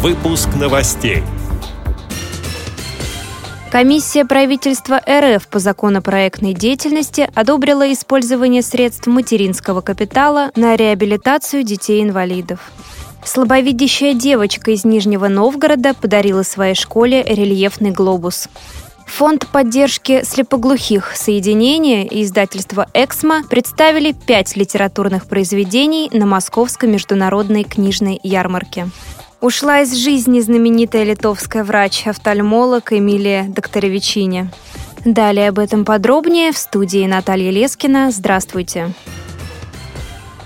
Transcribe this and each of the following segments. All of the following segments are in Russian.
Выпуск новостей. Комиссия правительства РФ по законопроектной деятельности одобрила использование средств материнского капитала на реабилитацию детей-инвалидов. Слабовидящая девочка из Нижнего Новгорода подарила своей школе рельефный глобус. Фонд поддержки слепоглухих соединения и издательство «Эксмо» представили пять литературных произведений на Московской международной книжной ярмарке. Ушла из жизни знаменитая литовская врач-офтальмолог Эмилия Докторовичини. Далее об этом подробнее в студии Наталья Лескина. Здравствуйте.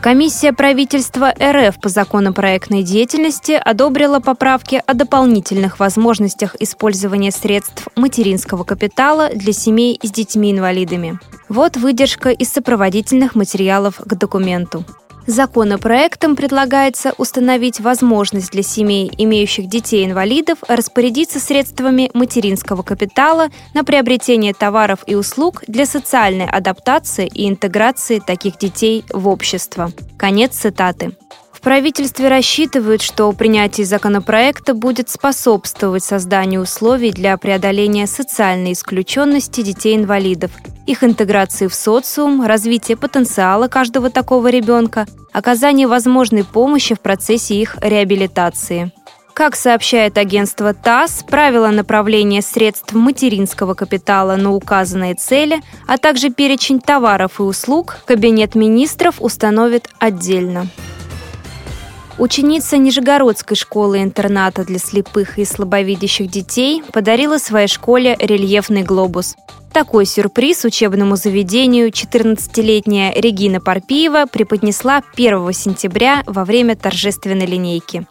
Комиссия правительства РФ по законопроектной деятельности одобрила поправки о дополнительных возможностях использования средств материнского капитала для семей с детьми-инвалидами. Вот выдержка из сопроводительных материалов к документу. Законопроектом предлагается установить возможность для семей, имеющих детей-инвалидов, распорядиться средствами материнского капитала на приобретение товаров и услуг для социальной адаптации и интеграции таких детей в общество. Конец цитаты. В правительстве рассчитывают, что принятие законопроекта будет способствовать созданию условий для преодоления социальной исключенности детей-инвалидов, их интеграции в социум, развития потенциала каждого такого ребенка, оказания возможной помощи в процессе их реабилитации. Как сообщает агентство ТАСС, правила направления средств материнского капитала на указанные цели, а также перечень товаров и услуг Кабинет министров установит отдельно. Ученица Нижегородской школы-интерната для слепых и слабовидящих детей подарила своей школе рельефный глобус. Такой сюрприз учебному заведению 14-летняя Регина Парпиева преподнесла 1 сентября во время торжественной линейки.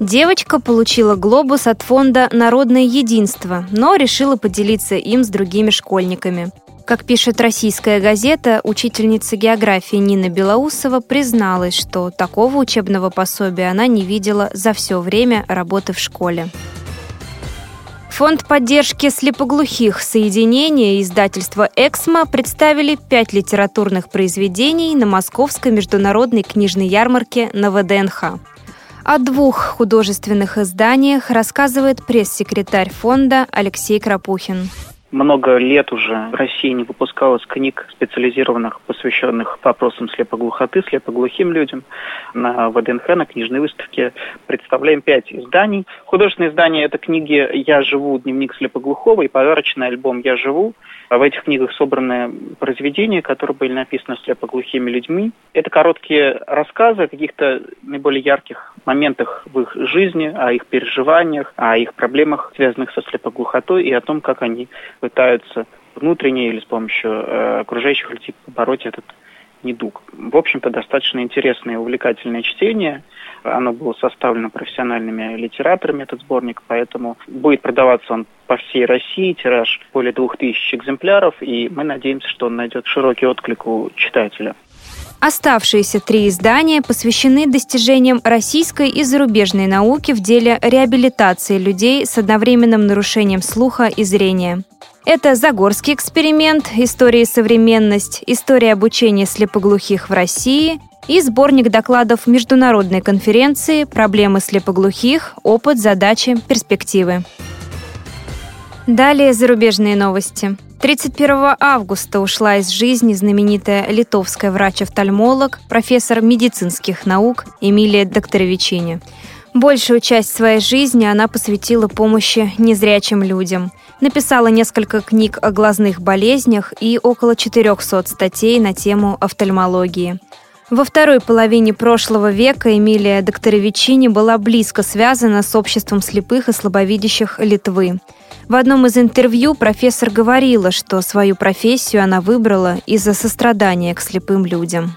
Девочка получила глобус от фонда «Народное единство», но решила поделиться им с другими школьниками. Как пишет российская газета, учительница географии Нина Белоусова призналась, что такого учебного пособия она не видела за все время работы в школе. Фонд поддержки слепоглухих соединения и издательство «Эксмо» представили пять литературных произведений на Московской международной книжной ярмарке на ВДНХ. О двух художественных изданиях рассказывает пресс-секретарь фонда Алексей Крапухин много лет уже в России не выпускалось книг, специализированных, посвященных вопросам слепоглухоты, слепоглухим людям. На ВДНХ, на книжной выставке представляем пять изданий. Художественные издания – это книги «Я живу. Дневник слепоглухого» и подарочный альбом «Я живу». В этих книгах собраны произведения, которые были написаны слепоглухими людьми. Это короткие рассказы о каких-то наиболее ярких моментах в их жизни, о их переживаниях, о их проблемах, связанных со слепоглухотой, и о том, как они пытаются внутренне или с помощью э, окружающих людей побороть этот недуг. В общем-то, достаточно интересное и увлекательное чтение. Оно было составлено профессиональными литераторами, этот сборник, поэтому будет продаваться он по всей России, тираж более двух тысяч экземпляров, и мы надеемся, что он найдет широкий отклик у читателя. Оставшиеся три издания посвящены достижениям российской и зарубежной науки в деле реабилитации людей с одновременным нарушением слуха и зрения. Это Загорский эксперимент, история и современность, история обучения слепоглухих в России и сборник докладов международной конференции «Проблемы слепоглухих. Опыт, задачи, перспективы». Далее зарубежные новости. 31 августа ушла из жизни знаменитая литовская врач-офтальмолог, профессор медицинских наук Эмилия Докторовичини. Большую часть своей жизни она посвятила помощи незрячим людям. Написала несколько книг о глазных болезнях и около 400 статей на тему офтальмологии. Во второй половине прошлого века Эмилия Докторовичини была близко связана с обществом слепых и слабовидящих Литвы. В одном из интервью профессор говорила, что свою профессию она выбрала из-за сострадания к слепым людям.